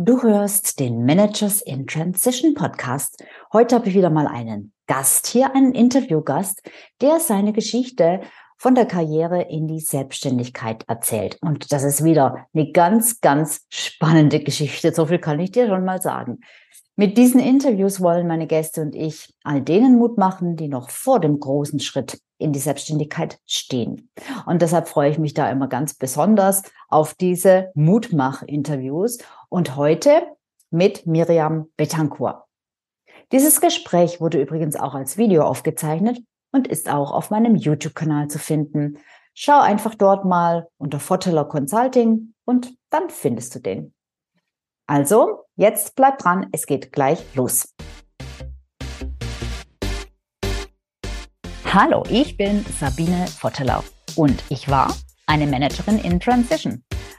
Du hörst den Managers in Transition Podcast. Heute habe ich wieder mal einen Gast hier, einen Interviewgast, der seine Geschichte von der Karriere in die Selbstständigkeit erzählt. Und das ist wieder eine ganz, ganz spannende Geschichte. So viel kann ich dir schon mal sagen. Mit diesen Interviews wollen meine Gäste und ich all denen Mut machen, die noch vor dem großen Schritt in die Selbstständigkeit stehen. Und deshalb freue ich mich da immer ganz besonders auf diese Mutmach-Interviews und heute mit Miriam Betancourt. Dieses Gespräch wurde übrigens auch als Video aufgezeichnet und ist auch auf meinem YouTube-Kanal zu finden. Schau einfach dort mal unter Foteller Consulting und dann findest du den. Also, jetzt bleib dran, es geht gleich los. Hallo, ich bin Sabine Vottelau und ich war eine Managerin in Transition.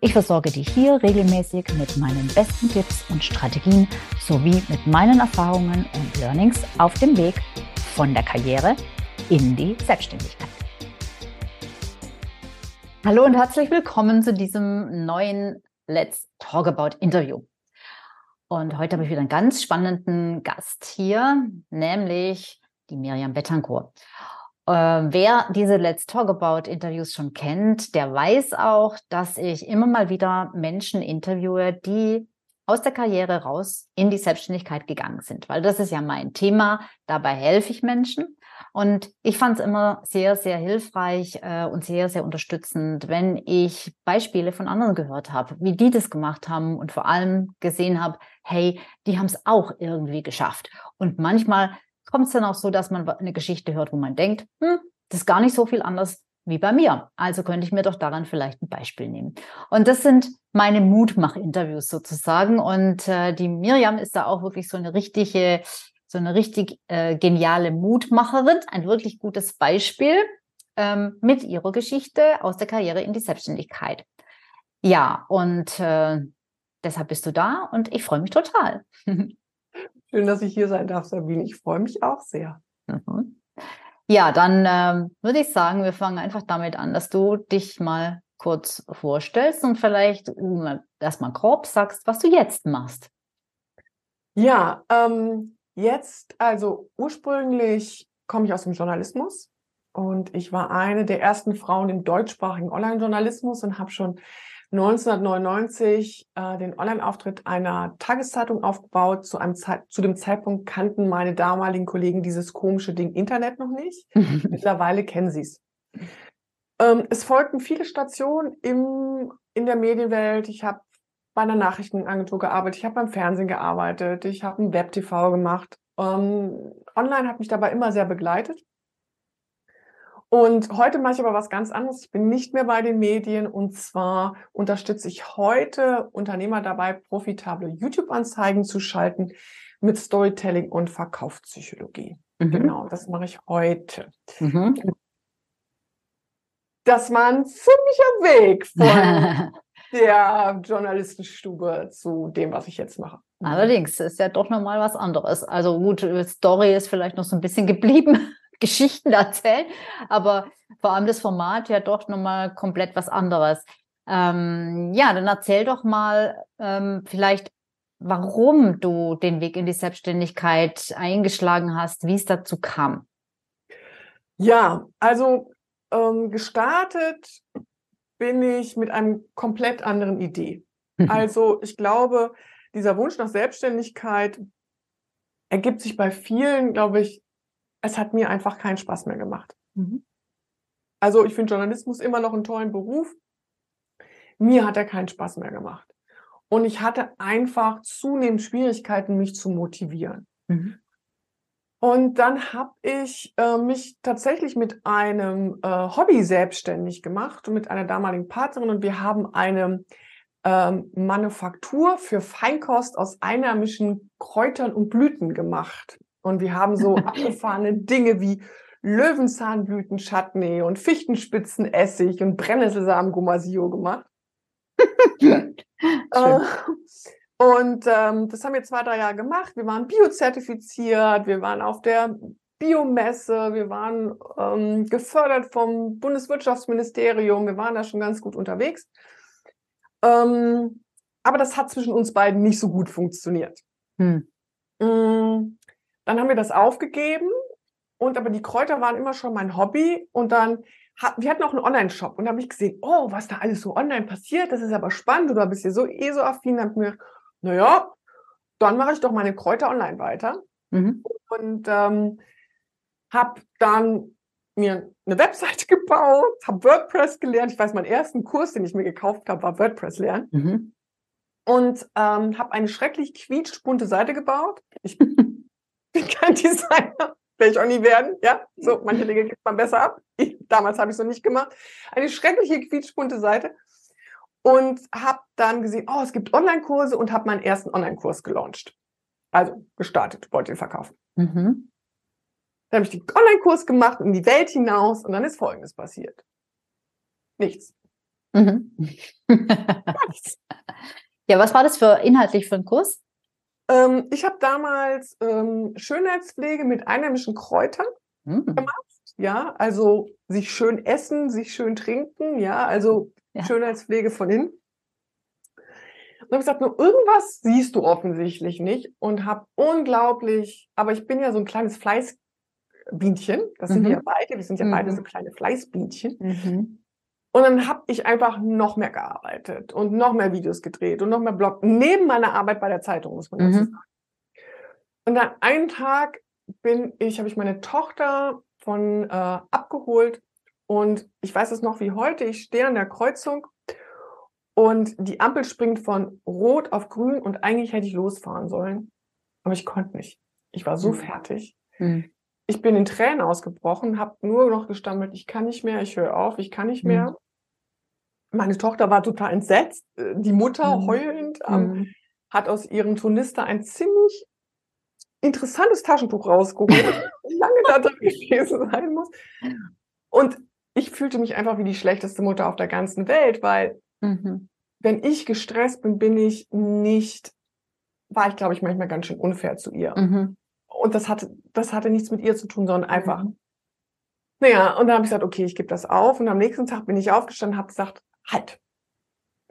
Ich versorge dich hier regelmäßig mit meinen besten Tipps und Strategien sowie mit meinen Erfahrungen und Learnings auf dem Weg von der Karriere in die Selbstständigkeit. Hallo und herzlich willkommen zu diesem neuen Let's Talk About Interview. Und heute habe ich wieder einen ganz spannenden Gast hier, nämlich die Miriam Betancourt. Äh, wer diese Let's Talk About Interviews schon kennt, der weiß auch, dass ich immer mal wieder Menschen interviewe, die aus der Karriere raus in die Selbstständigkeit gegangen sind, weil das ist ja mein Thema. Dabei helfe ich Menschen. Und ich fand es immer sehr, sehr hilfreich äh, und sehr, sehr unterstützend, wenn ich Beispiele von anderen gehört habe, wie die das gemacht haben und vor allem gesehen habe, hey, die haben es auch irgendwie geschafft. Und manchmal kommt es dann auch so, dass man eine Geschichte hört, wo man denkt, hm, das ist gar nicht so viel anders wie bei mir. Also könnte ich mir doch daran vielleicht ein Beispiel nehmen. Und das sind meine Mutmach-Interviews sozusagen. Und äh, die Miriam ist da auch wirklich so eine richtige, so eine richtig äh, geniale Mutmacherin, ein wirklich gutes Beispiel ähm, mit ihrer Geschichte aus der Karriere in die Selbstständigkeit. Ja, und äh, deshalb bist du da und ich freue mich total. Schön, dass ich hier sein darf, Sabine. Ich freue mich auch sehr. Mhm. Ja, dann ähm, würde ich sagen, wir fangen einfach damit an, dass du dich mal kurz vorstellst und vielleicht äh, erstmal grob sagst, was du jetzt machst. Ja, ähm, jetzt, also ursprünglich komme ich aus dem Journalismus und ich war eine der ersten Frauen im deutschsprachigen Online-Journalismus und habe schon 1999 äh, den Online-Auftritt einer Tageszeitung aufgebaut. Zu, einem Zeit, zu dem Zeitpunkt kannten meine damaligen Kollegen dieses komische Ding Internet noch nicht. Mittlerweile kennen sie es. Ähm, es folgten viele Stationen im, in der Medienwelt. Ich habe bei einer Nachrichtenagentur gearbeitet, ich habe beim Fernsehen gearbeitet, ich habe ein Web-TV gemacht. Ähm, online hat mich dabei immer sehr begleitet. Und heute mache ich aber was ganz anderes. Ich bin nicht mehr bei den Medien und zwar unterstütze ich heute Unternehmer dabei, profitable YouTube-Anzeigen zu schalten mit Storytelling und Verkaufspsychologie. Mhm. Genau, das mache ich heute. Mhm. Das war ein ziemlicher Weg von der Journalistenstube zu dem, was ich jetzt mache. Allerdings ist ja doch nochmal was anderes. Also gut, Story ist vielleicht noch so ein bisschen geblieben. Geschichten erzählen, aber vor allem das Format ja doch nochmal komplett was anderes. Ähm, ja, dann erzähl doch mal ähm, vielleicht, warum du den Weg in die Selbstständigkeit eingeschlagen hast, wie es dazu kam. Ja, also ähm, gestartet bin ich mit einem komplett anderen Idee. Also ich glaube, dieser Wunsch nach Selbstständigkeit ergibt sich bei vielen, glaube ich, es hat mir einfach keinen Spaß mehr gemacht. Mhm. Also ich finde Journalismus immer noch einen tollen Beruf. Mir hat er keinen Spaß mehr gemacht. Und ich hatte einfach zunehmend Schwierigkeiten, mich zu motivieren. Mhm. Und dann habe ich äh, mich tatsächlich mit einem äh, Hobby selbstständig gemacht und mit einer damaligen Partnerin und wir haben eine ähm, Manufaktur für Feinkost aus einheimischen Kräutern und Blüten gemacht. Und wir haben so abgefahrene Dinge wie Löwenzahnblüten-Chutney und Fichtenspitzenessig und Brennnesselsamen-Gomasio gemacht. äh, und ähm, das haben wir zwei, drei Jahre gemacht. Wir waren biozertifiziert, wir waren auf der Biomesse, wir waren ähm, gefördert vom Bundeswirtschaftsministerium, wir waren da schon ganz gut unterwegs. Ähm, aber das hat zwischen uns beiden nicht so gut funktioniert. Hm. Dann haben wir das aufgegeben und aber die Kräuter waren immer schon mein Hobby und dann wir hatten auch einen Online-Shop und da habe ich gesehen, oh, was da alles so online passiert, das ist aber spannend, oder bist du so eh so affin, habe mir naja, dann mache ich doch meine Kräuter online weiter. Mhm. Und ähm, habe dann mir eine Webseite gebaut, habe WordPress gelernt. Ich weiß, mein ersten Kurs, den ich mir gekauft habe, war WordPress lernen. Mhm. Und ähm, habe eine schrecklich quietschbunte Seite gebaut. Ich kein Designer, werde ich auch nie werden. Ja, so, manche Dinge gibt man besser ab. Ich, damals habe ich es noch nicht gemacht. Eine schreckliche quietschbunte Seite und habe dann gesehen, oh, es gibt Online-Kurse und habe meinen ersten Online-Kurs gelauncht. Also gestartet, wollte ihn verkaufen. Mhm. Dann habe ich den Online-Kurs gemacht in die Welt hinaus und dann ist Folgendes passiert. Nichts. Mhm. nichts. Ja, was war das für inhaltlich für ein Kurs? Ähm, ich habe damals ähm, Schönheitspflege mit einheimischen Kräutern mhm. gemacht. Ja, also sich schön essen, sich schön trinken. Ja, also ja. Schönheitspflege von innen. Und habe gesagt, nur irgendwas siehst du offensichtlich nicht und habe unglaublich, aber ich bin ja so ein kleines Fleißbienchen, das sind mhm. wir ja beide, wir sind ja mhm. beide so kleine Fleißbienchen. Mhm. Und dann habe ich einfach noch mehr gearbeitet und noch mehr Videos gedreht und noch mehr Blog, neben meiner Arbeit bei der Zeitung, muss man dazu mhm. sagen. Und dann einen Tag bin ich, habe ich meine Tochter von äh, abgeholt und ich weiß es noch wie heute, ich stehe an der Kreuzung und die Ampel springt von rot auf grün und eigentlich hätte ich losfahren sollen. Aber ich konnte nicht. Ich war so mhm. fertig. Mhm. Ich bin in Tränen ausgebrochen, habe nur noch gestammelt, ich kann nicht mehr, ich höre auf, ich kann nicht mhm. mehr. Meine Tochter war total entsetzt, äh, die Mutter mhm. heulend, ähm, mhm. hat aus ihrem Tonister ein ziemlich interessantes Taschentuch rausgeholt, lange da drin gewesen sein muss. Und ich fühlte mich einfach wie die schlechteste Mutter auf der ganzen Welt, weil mhm. wenn ich gestresst bin, bin ich nicht, war ich, glaube ich, manchmal ganz schön unfair zu ihr. Mhm. Und das hatte, das hatte nichts mit ihr zu tun, sondern einfach. Mhm. Naja, und dann habe ich gesagt, okay, ich gebe das auf. Und am nächsten Tag bin ich aufgestanden, habe gesagt, halt,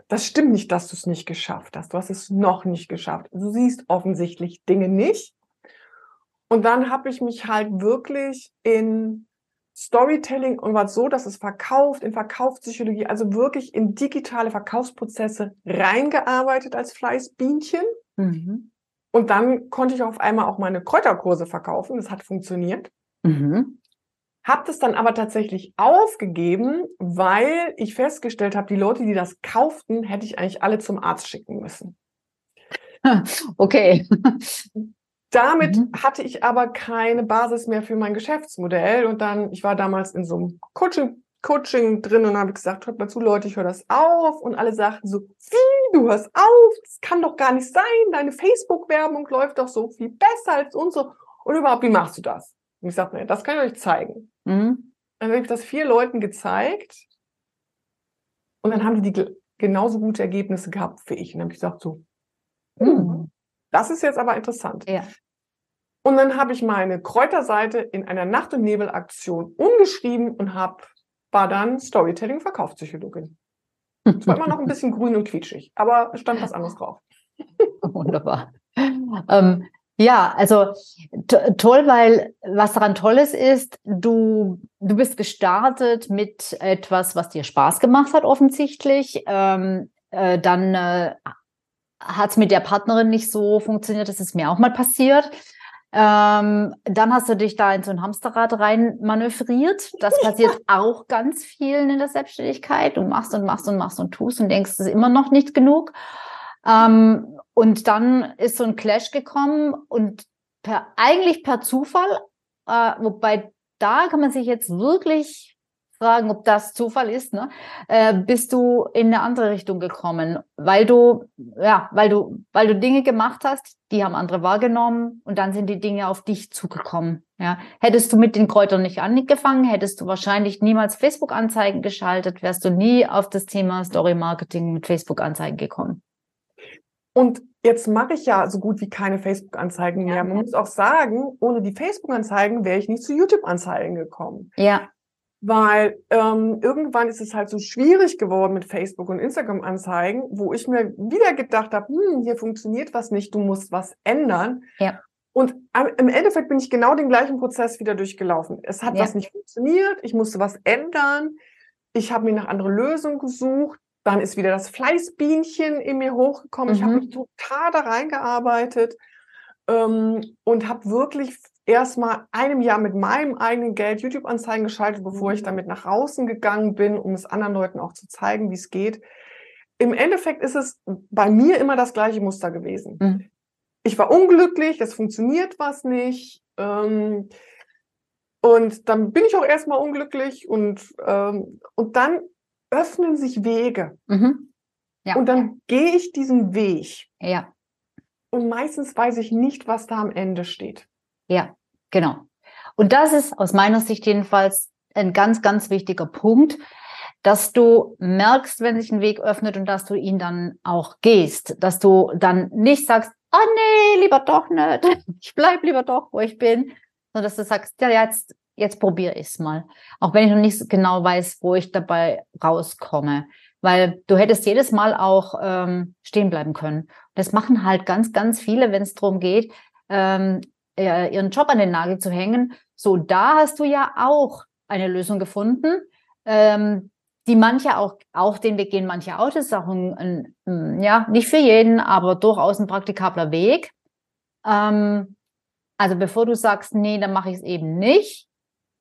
das stimmt nicht, dass du es nicht geschafft hast. Du hast es noch nicht geschafft. Du siehst offensichtlich Dinge nicht. Und dann habe ich mich halt wirklich in Storytelling und war so, dass es verkauft, in Verkaufspsychologie, also wirklich in digitale Verkaufsprozesse reingearbeitet als Fleißbienchen. Mhm. Und dann konnte ich auf einmal auch meine Kräuterkurse verkaufen. Das hat funktioniert. Mhm. Hab das dann aber tatsächlich aufgegeben, weil ich festgestellt habe, die Leute, die das kauften, hätte ich eigentlich alle zum Arzt schicken müssen. Okay. Damit mhm. hatte ich aber keine Basis mehr für mein Geschäftsmodell. Und dann, ich war damals in so einem Coaching, Coaching drin und habe gesagt, hört mal zu, Leute, ich höre das auf. Und alle sagten so, wie, du hörst auf? Das kann doch gar nicht sein. Deine Facebook-Werbung läuft doch so viel besser als unsere. Und überhaupt, wie machst du das? Und ich sagte, naja, das kann ich euch zeigen. Mhm. Dann habe ich das vier Leuten gezeigt. Und dann haben die, die genauso gute Ergebnisse gehabt wie ich. Und dann habe ich gesagt so, hm, das ist jetzt aber interessant. Ja. Und dann habe ich meine Kräuterseite in einer Nacht- und Nebel-Aktion umgeschrieben und habe, war dann Storytelling Verkaufspsychologin. Es war immer noch ein bisschen grün und quietschig, aber es stand was anderes drauf. Wunderbar. Ähm, ja, also toll, weil was daran toll ist, ist, du, du bist gestartet mit etwas, was dir Spaß gemacht hat, offensichtlich. Ähm, äh, dann äh, hat es mit der Partnerin nicht so funktioniert, das ist mir auch mal passiert. Ähm, dann hast du dich da in so ein Hamsterrad rein manövriert. Das passiert auch ganz vielen in der Selbstständigkeit. Du machst und machst und machst und tust und denkst, es ist immer noch nicht genug. Ähm, und dann ist so ein Clash gekommen und per, eigentlich per Zufall, äh, wobei da kann man sich jetzt wirklich fragen, ob das Zufall ist, ne? Äh, bist du in eine andere Richtung gekommen, weil du, ja, weil du, weil du Dinge gemacht hast, die haben andere wahrgenommen und dann sind die Dinge auf dich zugekommen. Ja, hättest du mit den Kräutern nicht angefangen, hättest du wahrscheinlich niemals Facebook-Anzeigen geschaltet, wärst du nie auf das Thema Story Marketing mit Facebook-Anzeigen gekommen. Und jetzt mache ich ja so gut wie keine Facebook-Anzeigen mehr. Man muss auch sagen, ohne die Facebook-Anzeigen wäre ich nicht zu YouTube-Anzeigen gekommen. Ja. Weil ähm, irgendwann ist es halt so schwierig geworden mit Facebook und Instagram-Anzeigen, wo ich mir wieder gedacht habe, hm, hier funktioniert was nicht, du musst was ändern. Ja. Und im Endeffekt bin ich genau den gleichen Prozess wieder durchgelaufen. Es hat Ja. was nicht funktioniert, ich musste was ändern, ich habe mir nach andere Lösungen gesucht, dann ist wieder das Fleißbienchen in mir hochgekommen. Ich habe Mhm. mich total da reingearbeitet ähm, und habe wirklich erst mal einem Jahr mit meinem eigenen Geld YouTube-Anzeigen geschaltet, bevor ich Mhm. damit nach außen gegangen bin, um es anderen Leuten auch zu zeigen, wie es geht. Im Endeffekt ist es bei mir immer das gleiche Muster gewesen. Mhm. Ich war unglücklich, es funktioniert was nicht. Ähm, und dann bin ich auch erstmal unglücklich und, ähm, und dann öffnen sich Wege. Mhm. Ja. Und dann gehe ich diesen Weg. Ja. Und meistens weiß ich nicht, was da am Ende steht. Ja, genau. Und das ist aus meiner Sicht jedenfalls ein ganz, ganz wichtiger Punkt, dass du merkst, wenn sich ein Weg öffnet und dass du ihn dann auch gehst, dass du dann nicht sagst, ah nee, lieber doch nicht, ich bleib lieber doch, wo ich bin, sondern dass du sagst, ja, jetzt, jetzt probiere ich es mal. Auch wenn ich noch nicht genau weiß, wo ich dabei rauskomme. Weil du hättest jedes Mal auch ähm, stehen bleiben können. Das machen halt ganz, ganz viele, wenn es darum geht, ähm, äh, ihren Job an den Nagel zu hängen. So, da hast du ja auch eine Lösung gefunden, ähm, die manche auch, auch den Weg gehen, manche auch. Das ist auch ein, ein, ja, nicht für jeden, aber durchaus ein praktikabler Weg. Ähm, also bevor du sagst, nee, dann mache ich es eben nicht,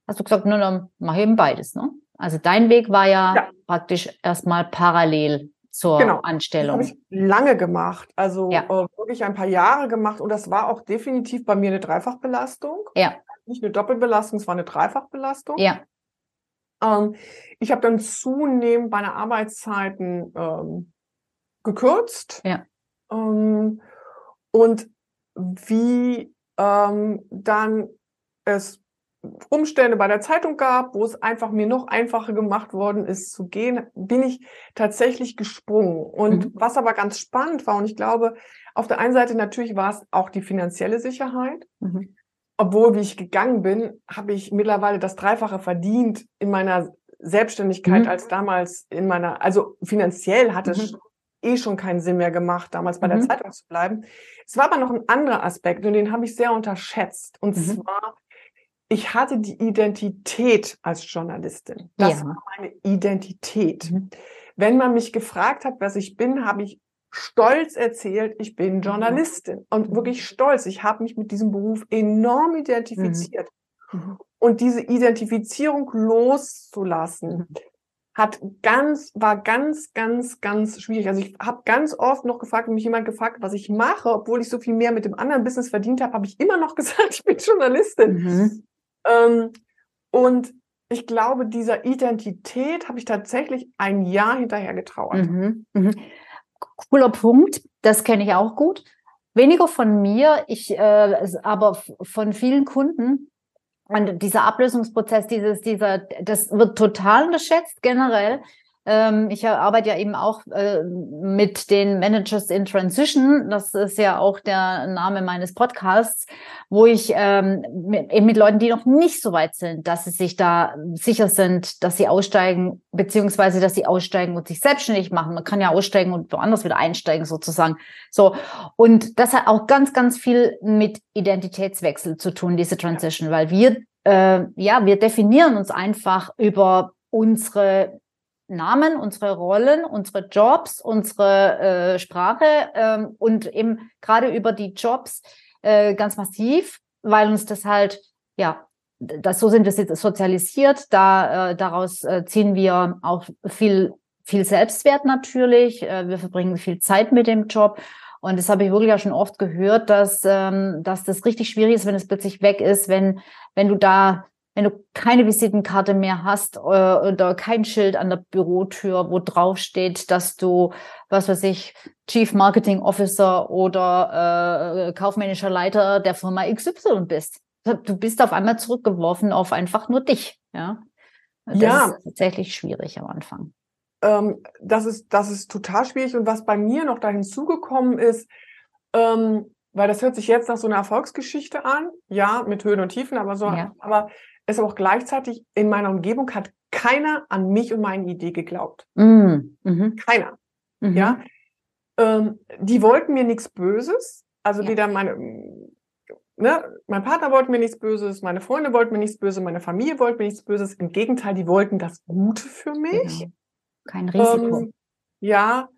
hast du gesagt, nur dann mache ich eben beides. Ne? Also dein Weg war ja, Ja. praktisch erstmal parallel zur Genau. Das Anstellung. habe ich lange gemacht, also Ja. äh, wirklich ein paar Jahre gemacht. Und das war auch definitiv bei mir eine Dreifachbelastung. Ja. Nicht eine Doppelbelastung, es war eine Dreifachbelastung. Ja, Ähm, ich habe dann zunehmend meine Arbeitszeiten ähm, gekürzt. Ja. Ähm, und wie ähm, dann es Umstände bei der Zeitung gab, wo es einfach mir noch einfacher gemacht worden ist zu gehen, bin ich tatsächlich gesprungen. Und Mhm. was aber ganz spannend war, und ich glaube, auf der einen Seite natürlich war es auch die finanzielle Sicherheit. mhm. Obwohl, wie ich gegangen bin, habe ich mittlerweile das Dreifache verdient in meiner Selbstständigkeit Mhm. als damals in meiner, also finanziell hat es Mhm. eh schon keinen Sinn mehr gemacht, damals bei der Mhm. Zeitung zu bleiben. Es war aber noch ein anderer Aspekt und den habe ich sehr unterschätzt. Und Mhm. zwar, ich hatte die Identität als Journalistin. Das Ja. war meine Identität. Mhm. Wenn man mich gefragt hat, was ich bin, habe ich stolz erzählt, ich bin Journalistin und Mhm. wirklich stolz. Ich habe mich mit diesem Beruf enorm identifiziert. Mhm. Und diese Identifizierung loszulassen, Mhm. hat ganz, war ganz, ganz, ganz schwierig. Also ich habe ganz oft noch gefragt, wenn mich jemand gefragt, was ich mache, obwohl ich so viel mehr mit dem anderen Business verdient habe, habe ich immer noch gesagt, ich bin Journalistin. Mhm. Ähm, und ich glaube, dieser Identität habe ich tatsächlich ein Jahr hinterher getrauert. Mhm. Mhm. Cooler Punkt, das kenne ich auch gut. Weniger von mir, ich äh, aber von vielen Kunden. Und dieser Ablösungsprozess, dieses, dieser, das wird total unterschätzt generell. Ähm, ich arbeite ja eben auch äh, mit den Managers in Transition. Das ist ja auch der Name meines Podcasts, wo ich ähm, eben mit Leuten, die noch nicht so weit sind, dass sie sich da sicher sind, dass sie aussteigen, beziehungsweise dass sie aussteigen und sich selbstständig machen. Man kann ja aussteigen und woanders wieder einsteigen sozusagen. So. Und das hat auch ganz, ganz viel mit Identitätswechsel zu tun, diese Transition, weil wir, äh, ja, wir definieren uns einfach über unsere Namen, unsere Rollen, unsere Jobs, unsere äh, Sprache ähm, und eben gerade über die Jobs äh, ganz massiv, weil uns das halt, ja, das, so sind wir sozialisiert, da äh, daraus äh, ziehen wir auch viel, viel Selbstwert natürlich, äh, wir verbringen viel Zeit mit dem Job. Und das habe ich wirklich auch schon oft gehört, dass, ähm, dass das richtig schwierig ist, wenn es plötzlich weg ist, wenn, wenn du da wenn du keine Visitenkarte mehr hast äh, oder kein Schild an der Bürotür, wo drauf steht, dass du, was weiß ich, Chief Marketing Officer oder äh, kaufmännischer Leiter der Firma XY bist. Du bist auf einmal zurückgeworfen auf einfach nur dich. Ja, das ja. ist tatsächlich schwierig am Anfang. Ähm, das ist das ist total schwierig und was bei mir noch da hinzugekommen ist, ähm, weil das hört sich jetzt nach so einer Erfolgsgeschichte an, ja, mit Höhen und Tiefen, aber so, ja. aber es auch gleichzeitig in meiner Umgebung hat keiner an mich und meine Idee geglaubt. Mm, mhm. Keiner. Mhm. Ja. Ähm, die wollten mir nichts Böses. Also ja. weder meine, ne, mein Partner wollte mir nichts Böses, meine Freunde wollten mir nichts Böses, meine Familie wollte mir nichts Böses. Im Gegenteil, die wollten das Gute für mich. Genau. Kein Risiko. Ähm, ja,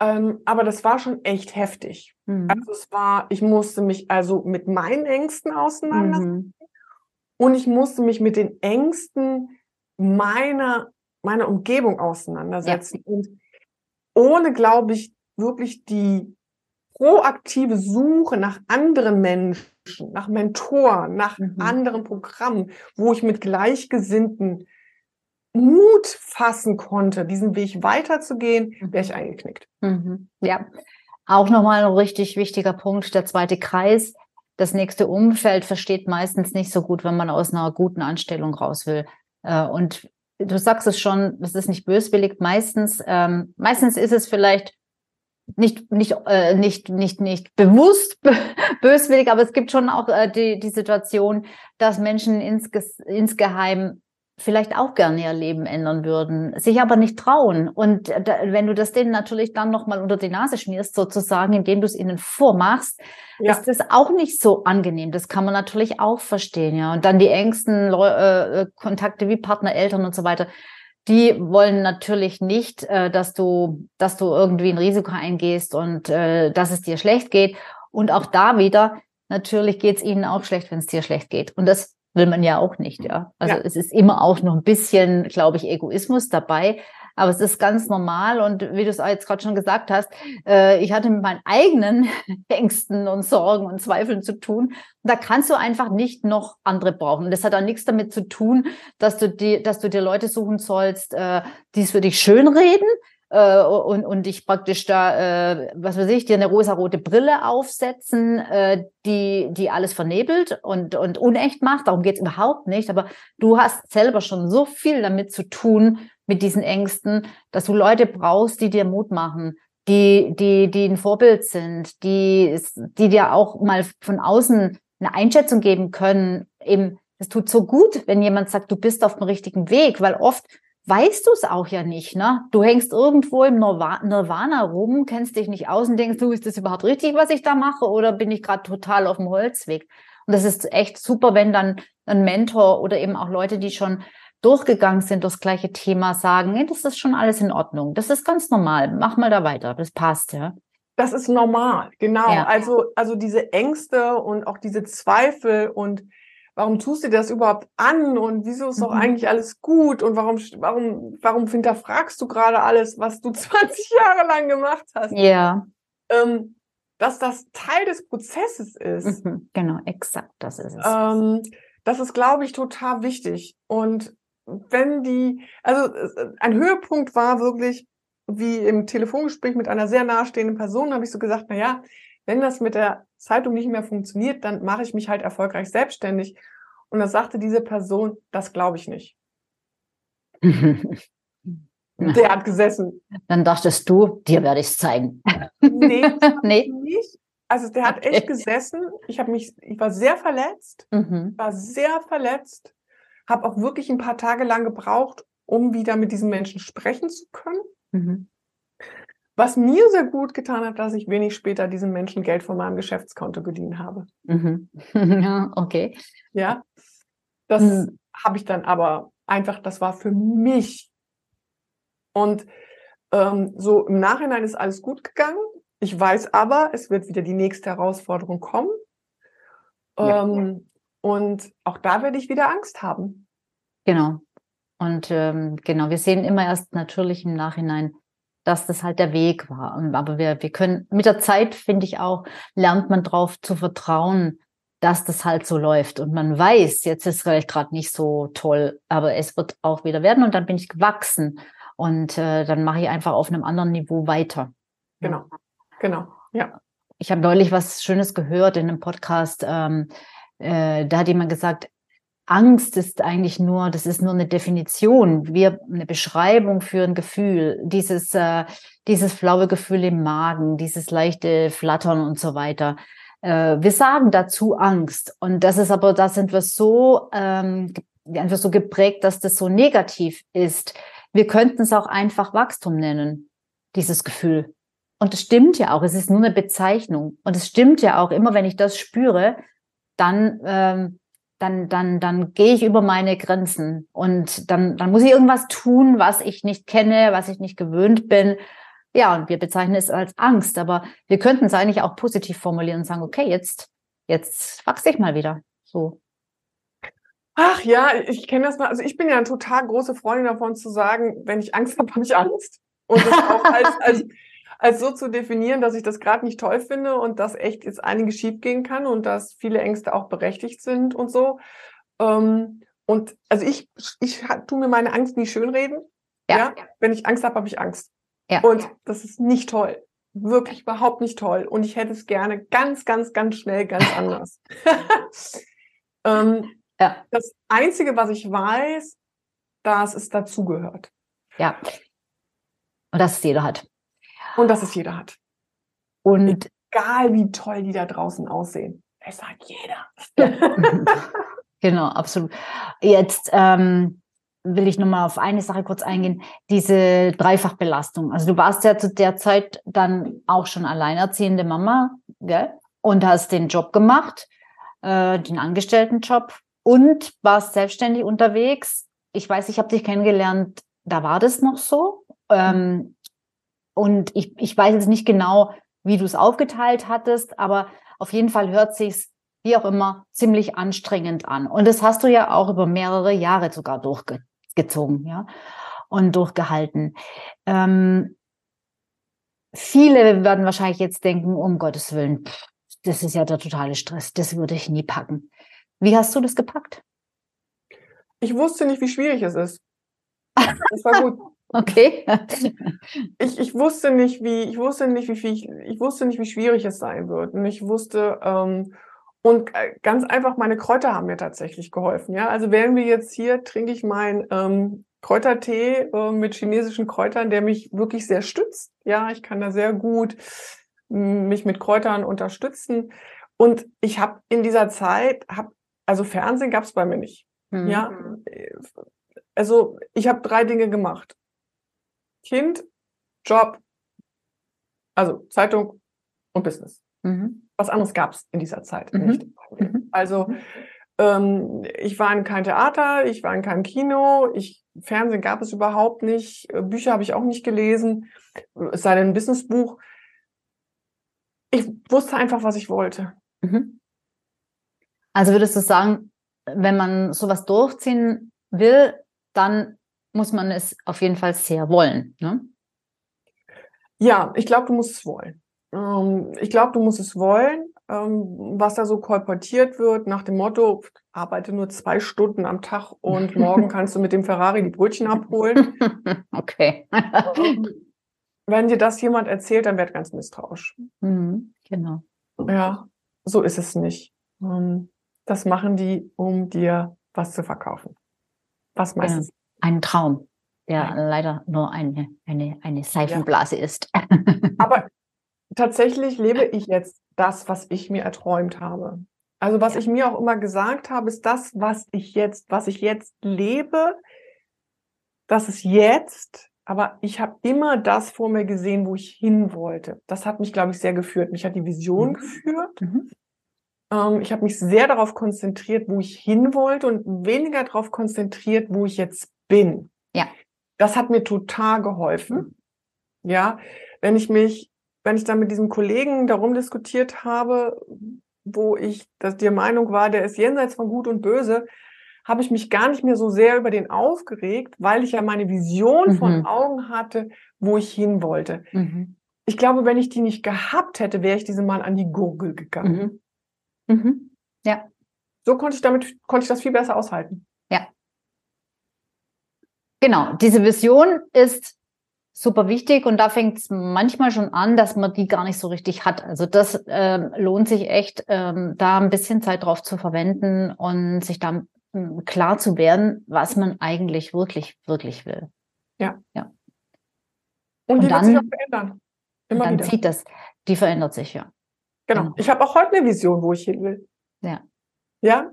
ähm, aber das war schon echt heftig. Mhm. Also es war, ich musste mich also mit meinen Ängsten auseinandersetzen. Mhm. Und ich musste mich mit den Ängsten meiner, meiner Umgebung auseinandersetzen. Ja. Und ohne, glaube ich, wirklich die proaktive Suche nach anderen Menschen, nach Mentoren, nach mhm. anderen Programmen, wo ich mit Gleichgesinnten Mut fassen konnte, diesen Weg weiterzugehen, wäre ich eingeknickt. Mhm. Ja, auch nochmal ein richtig wichtiger Punkt, der zweite Kreis das nächste Umfeld versteht meistens nicht so gut, wenn man aus einer guten Anstellung raus will. Äh, und du sagst es schon, es ist nicht böswillig. Meistens, ähm, meistens ist es vielleicht nicht nicht äh, nicht nicht nicht bewusst böswillig, aber es gibt schon auch äh, die die Situation, dass Menschen insges insgeheim vielleicht auch gerne ihr Leben ändern würden, sich aber nicht trauen. Und da, wenn du das denen natürlich dann nochmal unter die Nase schmierst, sozusagen, indem du es ihnen vormachst, ja. ist das auch nicht so angenehm. Das kann man natürlich auch verstehen, ja. Und dann die engsten Leu äh, äh, Kontakte wie Partner, Eltern und so weiter, die wollen natürlich nicht, äh, dass du, dass du irgendwie ein Risiko eingehst und äh, dass es dir schlecht geht. Und auch da wieder, natürlich geht es ihnen auch schlecht, wenn es dir schlecht geht. Und das will man ja auch nicht, ja. Also ja. es ist immer auch noch ein bisschen, glaube ich, Egoismus dabei. Aber es ist ganz normal und wie du es jetzt gerade schon gesagt hast, äh, ich hatte mit meinen eigenen Ängsten und Sorgen und Zweifeln zu tun. Da kannst du einfach nicht noch andere brauchen. Und das hat auch nichts damit zu tun, dass du die, dass du dir Leute suchen sollst, äh, die es für dich schönreden, äh, und, und dich praktisch da, äh, was weiß ich, dir eine rosarote Brille aufsetzen, äh, die, die alles vernebelt und, und unecht macht. Darum geht's überhaupt nicht. Aber du hast selber schon so viel damit zu tun, mit diesen Ängsten, dass du Leute brauchst, die dir Mut machen, die, die, die ein Vorbild sind, die, die dir auch mal von außen eine Einschätzung geben können. Eben, es tut so gut, wenn jemand sagt, du bist auf dem richtigen Weg, weil oft weißt du es auch ja nicht, ne? Du hängst irgendwo im Nirvana rum, kennst dich nicht aus und denkst, du, ist das überhaupt richtig, was ich da mache, oder bin ich gerade total auf dem Holzweg? Und das ist echt super, wenn dann ein Mentor oder eben auch Leute, die schon durchgegangen sind, das gleiche Thema sagen, nee, das ist schon alles in Ordnung. Das ist ganz normal. Mach mal da weiter. Das passt, ja. Das ist normal, genau. Ja. Also, also diese Ängste und auch diese Zweifel und warum tust du das überhaupt an und wieso ist doch mhm. eigentlich alles gut und warum, warum, warum hinterfragst du gerade alles, was du 20 Jahre lang gemacht hast? Ja. Ähm, dass das Teil des Prozesses ist. Mhm. Genau, exakt, das ist es. Ähm, das ist, glaube ich, total wichtig. Und wenn die, also ein Höhepunkt war wirklich, wie im Telefongespräch mit einer sehr nahestehenden Person, habe ich so gesagt, na ja, wenn das mit der Zeitung nicht mehr funktioniert, dann mache ich mich halt erfolgreich selbstständig. Und da sagte diese Person, das glaube ich nicht. der hat gesessen. Dann dachtest du, dir werde ich es zeigen. nee, nee. nicht. Also der hat echt gesessen. Ich habe mich, ich war sehr verletzt, mhm. war sehr verletzt, habe auch wirklich ein paar Tage lang gebraucht, um wieder mit diesen Menschen sprechen zu können. Mhm. Was mir sehr gut getan hat, dass ich wenig später diesen Menschen Geld von meinem Geschäftskonto geliehen habe. Mhm. Ja, okay. Ja, das mhm. habe ich dann aber einfach, das war für mich. Und ähm, so im Nachhinein ist alles gut gegangen. Ich weiß aber, es wird wieder die nächste Herausforderung kommen. Ja. Ähm, und auch da werde ich wieder Angst haben. Genau. Und ähm, genau, wir sehen immer erst natürlich im Nachhinein, dass das halt der Weg war. Aber wir, wir können mit der Zeit, finde ich auch, lernt man drauf zu vertrauen, dass das halt so läuft. Und man weiß, jetzt ist es vielleicht gerade nicht so toll, aber es wird auch wieder werden und dann bin ich gewachsen. Und äh, dann mache ich einfach auf einem anderen Niveau weiter. Genau, genau, ja. Ich habe neulich was Schönes gehört in einem Podcast. Ähm, äh, da hat jemand gesagt, Angst ist eigentlich nur, das ist nur eine Definition, wie eine Beschreibung für ein Gefühl, dieses, äh, dieses flaue Gefühl im Magen, dieses leichte Flattern und so weiter. Äh, wir sagen dazu Angst. Und das ist aber, da sind wir so, ähm, einfach so geprägt, dass das so negativ ist. Wir könnten es auch einfach Wachstum nennen, dieses Gefühl. Und es stimmt ja auch, es ist nur eine Bezeichnung. Und es stimmt ja auch, immer wenn ich das spüre, dann ähm, dann, dann, dann gehe ich über meine Grenzen und dann, dann muss ich irgendwas tun, was ich nicht kenne, was ich nicht gewöhnt bin. Ja, und wir bezeichnen es als Angst, aber wir könnten es eigentlich auch positiv formulieren und sagen, okay, jetzt, jetzt wachse ich mal wieder. So. Ach ja, ich kenne das mal. Also ich bin ja eine total große Freundin davon zu sagen, wenn ich Angst habe, habe ich Angst. Und das auch als, als, als so zu definieren, dass ich das gerade nicht toll finde und dass echt jetzt einiges schiefgehen kann und dass viele Ängste auch berechtigt sind und so. Ähm, und also ich, ich tue mir meine Angst nie schönreden. Ja. ja? Wenn ich Angst habe, habe ich Angst. Ja. Und das ist nicht toll. Wirklich überhaupt nicht toll. Und ich hätte es gerne ganz, ganz, ganz schnell, ganz anders. ähm, ja. Das Einzige, was ich weiß, dass es dazugehört. Ja. Und dass es jeder hat. Und dass es jeder hat. Und egal wie toll die da draußen aussehen, es hat jeder. Ja. genau, absolut. Jetzt ähm, will ich nochmal auf eine Sache kurz eingehen. Diese Dreifachbelastung. Also du warst ja zu der Zeit dann auch schon alleinerziehende Mama, gell? Und hast den Job gemacht, äh, den Angestelltenjob und warst selbstständig unterwegs. Ich weiß, ich habe dich kennengelernt, da war das noch so. Ähm, und ich, ich weiß jetzt nicht genau, wie du es aufgeteilt hattest, aber auf jeden Fall hört sich's wie auch immer ziemlich anstrengend an. Und das hast du ja auch über mehrere Jahre sogar durchgezogen, ja, und durchgehalten. Ähm, viele werden wahrscheinlich jetzt denken, um Gottes Willen, pff, das ist ja der totale Stress, das würde ich nie packen. Wie hast du das gepackt? Ich wusste nicht, wie schwierig es ist. Das war gut. Okay. ich, ich wusste nicht, wie, ich wusste nicht, wie viel, ich, ich wusste nicht, wie schwierig es sein wird. Und ich wusste, ähm, und ganz einfach, meine Kräuter haben mir tatsächlich geholfen. Ja, also wären wir jetzt hier, trinke ich meinen ähm, Kräutertee äh, mit chinesischen Kräutern, der mich wirklich sehr stützt. Ja, ich kann da sehr gut mich mit Kräutern unterstützen. Und ich habe in dieser Zeit, hab, also Fernsehen gab es bei mir nicht. Mhm. Ja, also ich habe drei Dinge gemacht. Kind, Job, also Zeitung und Business. Mhm. Was anderes gab es in dieser Zeit mhm. nicht. Mhm. Also ähm, ich war in kein Theater, ich war in keinem Kino, ich, Fernsehen gab es überhaupt nicht, äh, Bücher habe ich auch nicht gelesen, es sei denn ein Businessbuch. Ich wusste einfach, was ich wollte. Mhm. Also würdest du sagen, wenn man sowas durchziehen will, dann muss man es auf jeden Fall sehr wollen. Ne? Ja, ich glaube, du musst es wollen. Ähm, ich glaube, du musst es wollen. Ähm, was da so kolportiert wird nach dem Motto, arbeite nur zwei Stunden am Tag und morgen kannst du mit dem Ferrari die Brötchen abholen. okay. Wenn dir das jemand erzählt, dann werd ganz misstrauisch. Mhm, genau. Ja, so ist es nicht. Ähm, das machen die, um dir was zu verkaufen. Was meistens ein Traum, der Nein. leider nur eine, eine, eine Seifenblase ja. ist. Aber tatsächlich lebe ich jetzt das, was ich mir erträumt habe. Also was ja. ich mir auch immer gesagt habe, ist das, was ich jetzt, was ich jetzt lebe, das ist jetzt, aber ich habe immer das vor mir gesehen, wo ich hin wollte. Das hat mich, glaube ich, sehr geführt. Mich hat die Vision mhm. geführt. Mhm. Ähm, ich habe mich sehr darauf konzentriert, wo ich hin wollte und weniger darauf konzentriert, wo ich jetzt bin. Ja. Das hat mir total geholfen. Ja, wenn ich mich, wenn ich dann mit diesem Kollegen darum diskutiert habe, wo ich, dass die Meinung war, der ist jenseits von Gut und Böse, habe ich mich gar nicht mehr so sehr über den aufgeregt, weil ich ja meine Vision mhm. von Augen hatte, wo ich hin wollte. Mhm. Ich glaube, wenn ich die nicht gehabt hätte, wäre ich diesem Mann an die Gurgel gegangen. Mhm. mhm. Ja. So konnte ich damit, konnte ich das viel besser aushalten. Ja. Genau, diese Vision ist super wichtig und da fängt es manchmal schon an, dass man die gar nicht so richtig hat. Also das ähm, lohnt sich echt, ähm, da ein bisschen Zeit drauf zu verwenden und sich da ähm, klar zu werden, was man eigentlich wirklich, wirklich will. Ja. ja. Und, und die dann, wird sich auch verändern. Immer dann wieder. zieht das, die verändert sich ja. Genau. genau. Ich habe auch heute eine Vision, wo ich hin will. Ja. Ja.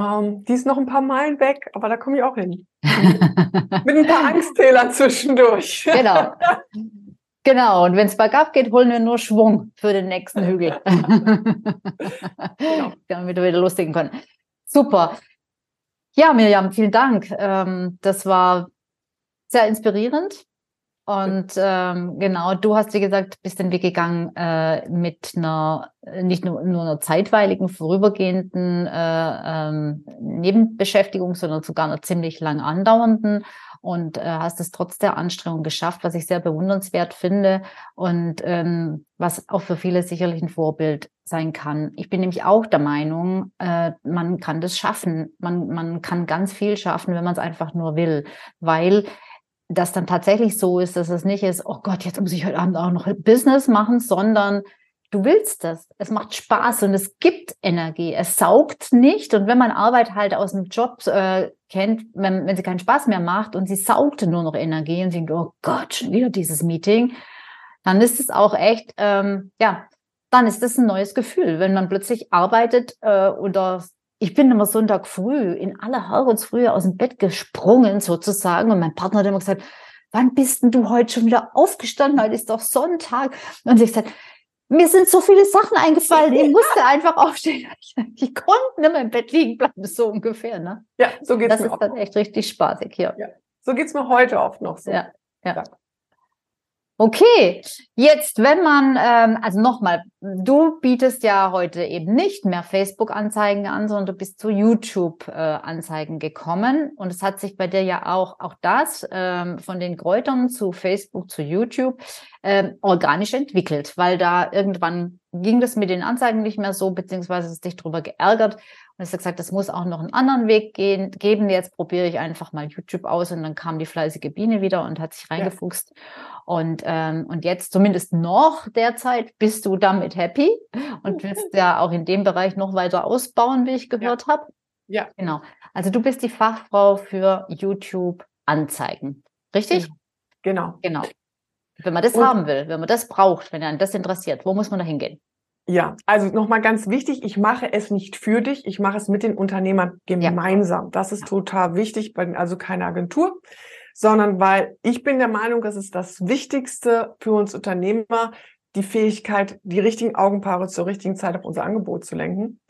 Ähm, die ist noch ein paar Meilen weg, aber da komme ich auch hin. Mit ein paar Angsttälern zwischendurch. Genau. Genau, und wenn es bergab geht, holen wir nur Schwung für den nächsten Hügel. genau. Damit wir wieder lustigen können. Super. Ja, Mirjam, vielen Dank. Ähm, das war sehr inspirierend. Und ähm, genau, du hast, wie gesagt, bist den Weg gegangen äh, mit einer, nicht nur, nur einer zeitweiligen, vorübergehenden äh, ähm, Nebenbeschäftigung, sondern sogar einer ziemlich lang andauernden und äh, hast es trotz der Anstrengung geschafft, was ich sehr bewundernswert finde und ähm, was auch für viele sicherlich ein Vorbild sein kann. Ich bin nämlich auch der Meinung, äh, man kann das schaffen. Man, man kann ganz viel schaffen, wenn man es einfach nur will, weil das dann tatsächlich so ist, dass es nicht ist, oh Gott, jetzt muss ich heute Abend auch noch Business machen, sondern du willst das. Es macht Spaß und es gibt Energie. Es saugt nicht. Und wenn man Arbeit halt aus dem Job äh, kennt, wenn, wenn sie keinen Spaß mehr macht und sie saugt nur noch Energie und sie denkt, oh Gott, schon wieder dieses Meeting, dann ist es auch echt, ähm, ja, dann ist es ein neues Gefühl, wenn man plötzlich arbeitet äh, oder ich bin immer Sonntag früh in aller Herrgottsfrühe aus dem Bett gesprungen sozusagen und mein Partner hat immer gesagt, wann bist denn du heute schon wieder aufgestanden? Heute ist doch Sonntag. Und ich sagte, mir sind so viele Sachen eingefallen, ich musste einfach aufstehen. Ich konnte nicht mehr im Bett liegen bleiben, so ungefähr. Ne? Ja, so geht's das mir. Das ist dann echt richtig spaßig hier. Ja. So geht's mir heute oft noch so. Ja, ja. Okay, jetzt, wenn man, ähm, also nochmal, du bietest ja heute eben nicht mehr Facebook-Anzeigen an, sondern du bist zu YouTube-Anzeigen äh, gekommen. Und es hat sich bei dir ja auch, auch das ähm, von den Kräutern zu Facebook zu YouTube ähm, organisch entwickelt, weil da irgendwann ging das mit den Anzeigen nicht mehr so, beziehungsweise hast dich darüber geärgert und hast gesagt, das muss auch noch einen anderen Weg gehen, geben. Jetzt probiere ich einfach mal YouTube aus und dann kam die fleißige Biene wieder und hat sich reingefuchst. Ja. Und, ähm, und jetzt zumindest noch derzeit bist du damit happy und willst ja auch in dem Bereich noch weiter ausbauen, wie ich gehört ja. habe. Ja. Genau. Also du bist die Fachfrau für YouTube-Anzeigen. Richtig? Genau. Genau. Wenn man das und, haben will, wenn man das braucht, wenn einen das interessiert, wo muss man da hingehen? Ja, also nochmal ganz wichtig, ich mache es nicht für dich, ich mache es mit den Unternehmern gemeinsam. Ja. Das ist total wichtig, also keine Agentur, sondern weil ich bin der Meinung, das ist das Wichtigste für uns Unternehmer, die Fähigkeit, die richtigen Augenpaare zur richtigen Zeit auf unser Angebot zu lenken.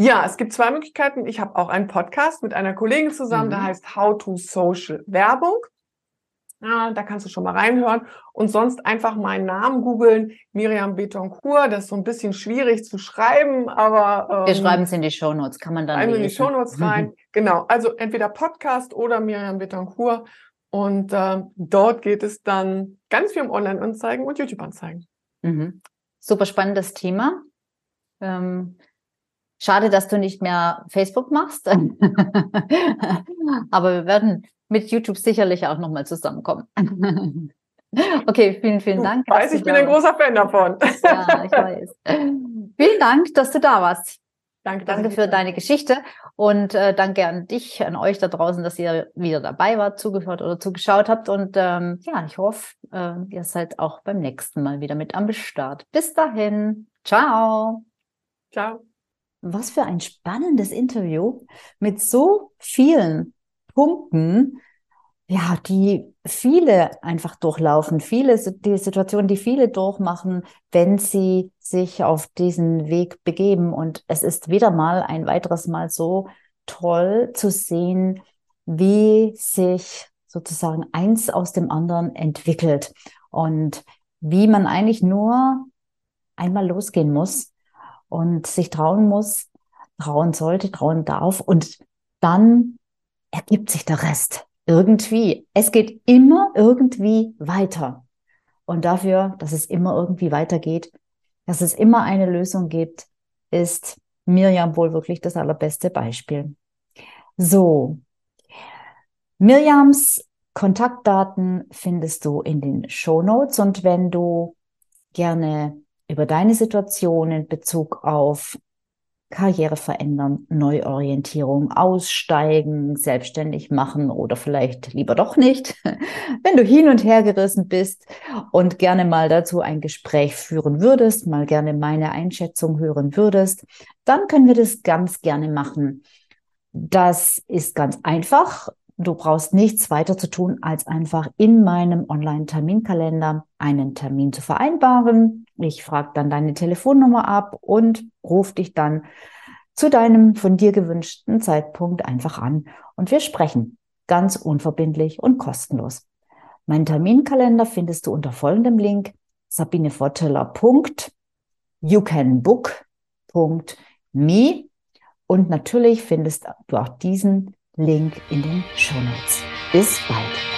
Ja, es gibt zwei Möglichkeiten. Ich habe auch einen Podcast mit einer Kollegin zusammen, mhm. der heißt How to Social Werbung. Ja, da kannst du schon mal reinhören und sonst einfach meinen Namen googeln, Miriam Betoncourt. Das ist so ein bisschen schwierig zu schreiben, aber ähm, wir schreiben es in die Shownotes. Kann man dann lesen. in die Shownotes rein. genau, also entweder Podcast oder Miriam Betoncourt und äh, dort geht es dann ganz viel um Online-Anzeigen und YouTube-Anzeigen. Mhm. Super spannendes Thema. Ähm, schade, dass du nicht mehr Facebook machst, aber wir werden mit YouTube sicherlich auch nochmal zusammenkommen. Okay, vielen, vielen Dank. Ich weiß, ich bin ein großer Fan davon. Ja, ich weiß. Vielen Dank, dass du da warst. Danke, danke für deine Geschichte und äh, danke an dich, an euch da draußen, dass ihr wieder dabei wart, zugehört oder zugeschaut habt. Und ähm, ja, ich hoffe, äh, ihr seid auch beim nächsten Mal wieder mit am Start. Bis dahin. Ciao. Ciao. Was für ein spannendes Interview mit so vielen Punkten, ja, die viele einfach durchlaufen, viele die Situationen, die viele durchmachen, wenn sie sich auf diesen Weg begeben. Und es ist wieder mal ein weiteres Mal so toll zu sehen, wie sich sozusagen eins aus dem anderen entwickelt und wie man eigentlich nur einmal losgehen muss und sich trauen muss, trauen sollte, trauen darf und dann ergibt sich der Rest irgendwie. Es geht immer irgendwie weiter. Und dafür, dass es immer irgendwie weitergeht, dass es immer eine Lösung gibt, ist Mirjam wohl wirklich das allerbeste Beispiel. So, Mirjams Kontaktdaten findest du in den Show Notes und wenn du gerne über deine Situation in Bezug auf Karriere verändern, Neuorientierung, aussteigen, selbstständig machen oder vielleicht lieber doch nicht. Wenn du hin und her gerissen bist und gerne mal dazu ein Gespräch führen würdest, mal gerne meine Einschätzung hören würdest, dann können wir das ganz gerne machen. Das ist ganz einfach. Du brauchst nichts weiter zu tun, als einfach in meinem Online-Terminkalender einen Termin zu vereinbaren. Ich frage dann deine Telefonnummer ab und rufe dich dann zu deinem von dir gewünschten Zeitpunkt einfach an und wir sprechen ganz unverbindlich und kostenlos. Meinen Terminkalender findest du unter folgendem Link sabineforteller.youcanbook.me und natürlich findest du auch diesen Link in den Show Notes. Bis bald.